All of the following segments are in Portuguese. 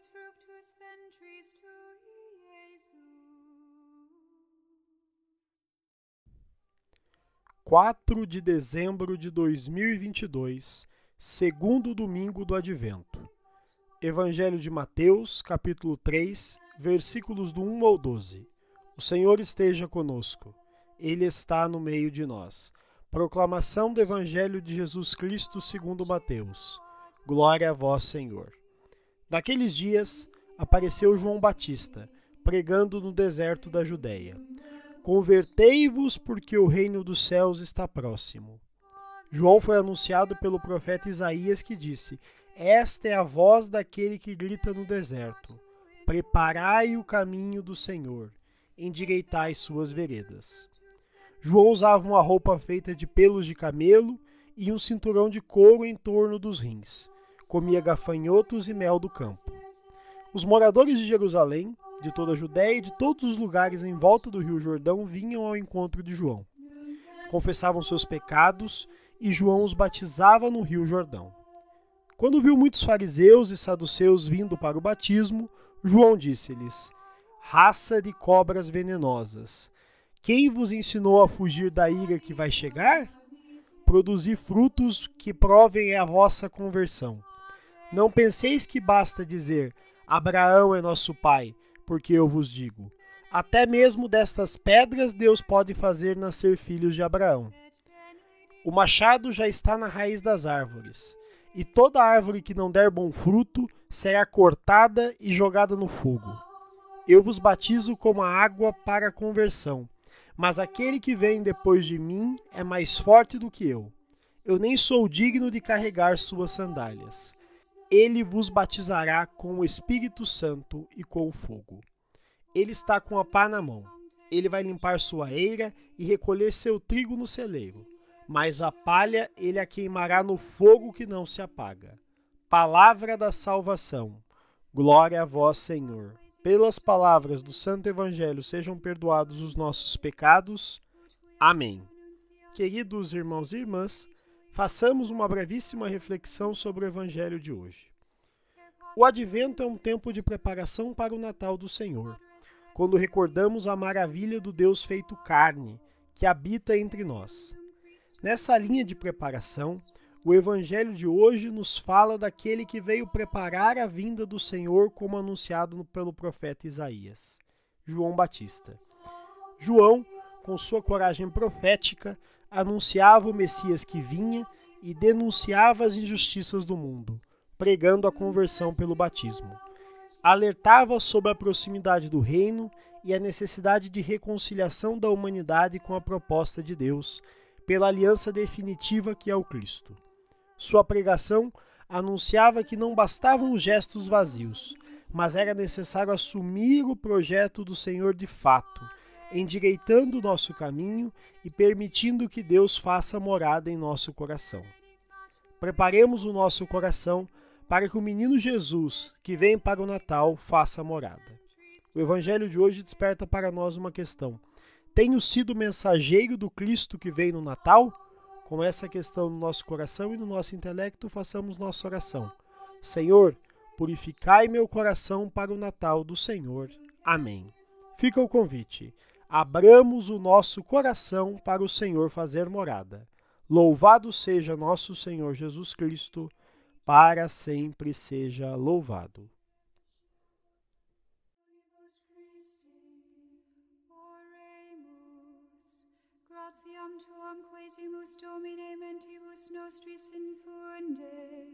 benedictus fructus ventris tui, Iesus. 4 de dezembro de 2022, segundo domingo do Advento. Evangelho de Mateus, capítulo 3, versículos do 1 ao 12. O Senhor esteja conosco. Ele está no meio de nós. Proclamação do Evangelho de Jesus Cristo segundo Mateus. Glória a vós, Senhor. Naqueles dias apareceu João Batista, pregando no deserto da Judéia. Convertei-vos, porque o reino dos céus está próximo. João foi anunciado pelo profeta Isaías que disse: Esta é a voz daquele que grita no deserto: Preparai o caminho do Senhor, endireitai suas veredas. João usava uma roupa feita de pelos de camelo e um cinturão de couro em torno dos rins. Comia gafanhotos e mel do campo. Os moradores de Jerusalém de toda a Judéia e de todos os lugares em volta do rio Jordão vinham ao encontro de João. Confessavam seus pecados e João os batizava no rio Jordão. Quando viu muitos fariseus e saduceus vindo para o batismo, João disse-lhes: Raça de cobras venenosas, quem vos ensinou a fugir da ira que vai chegar? Produzi frutos que provem a vossa conversão. Não penseis que basta dizer: Abraão é nosso pai, porque eu vos digo: até mesmo destas pedras Deus pode fazer nascer filhos de Abraão. O machado já está na raiz das árvores, e toda árvore que não der bom fruto será cortada e jogada no fogo. Eu vos batizo com a água para a conversão, mas aquele que vem depois de mim é mais forte do que eu. Eu nem sou digno de carregar suas sandálias. Ele vos batizará com o Espírito Santo e com o fogo. Ele está com a pá na mão. Ele vai limpar sua eira e recolher seu trigo no celeiro. Mas a palha ele a queimará no fogo que não se apaga. Palavra da salvação. Glória a vós, Senhor. Pelas palavras do Santo Evangelho sejam perdoados os nossos pecados. Amém. Queridos irmãos e irmãs, façamos uma brevíssima reflexão sobre o Evangelho de hoje. O Advento é um tempo de preparação para o Natal do Senhor, quando recordamos a maravilha do Deus feito carne, que habita entre nós. Nessa linha de preparação, o Evangelho de hoje nos fala daquele que veio preparar a vinda do Senhor, como anunciado pelo profeta Isaías, João Batista. João, com sua coragem profética, anunciava o Messias que vinha e denunciava as injustiças do mundo, pregando a conversão pelo batismo. Alertava sobre a proximidade do reino e a necessidade de reconciliação da humanidade com a proposta de Deus, pela aliança definitiva que é o Cristo. Sua pregação anunciava que não bastavam os gestos vazios, mas era necessário assumir o projeto do Senhor de fato, endireitando o nosso caminho e permitindo que Deus faça morada em nosso coração. Preparemos o nosso coração para que o menino Jesus, que vem para o Natal, faça morada. O evangelho de hoje desperta para nós uma questão: tenho sido mensageiro do Cristo que vem no Natal? Com essa questão no nosso coração e no nosso intelecto, façamos nossa oração. Senhor, purificai meu coração para o Natal do Senhor. Amém. Fica o convite. Abramos o nosso coração para o Senhor fazer morada. Louvado seja nosso Senhor Jesus Cristo, para sempre seja louvado. gratiam tuam quesimus Domine mentibus nostris infunde,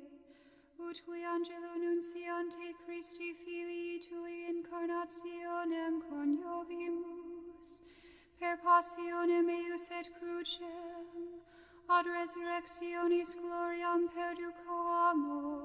ut qui angelo nunciante Christi Filii Tui incarnationem coniovimus, passione meus et crucem, ad resurrectionis gloriam perducamo.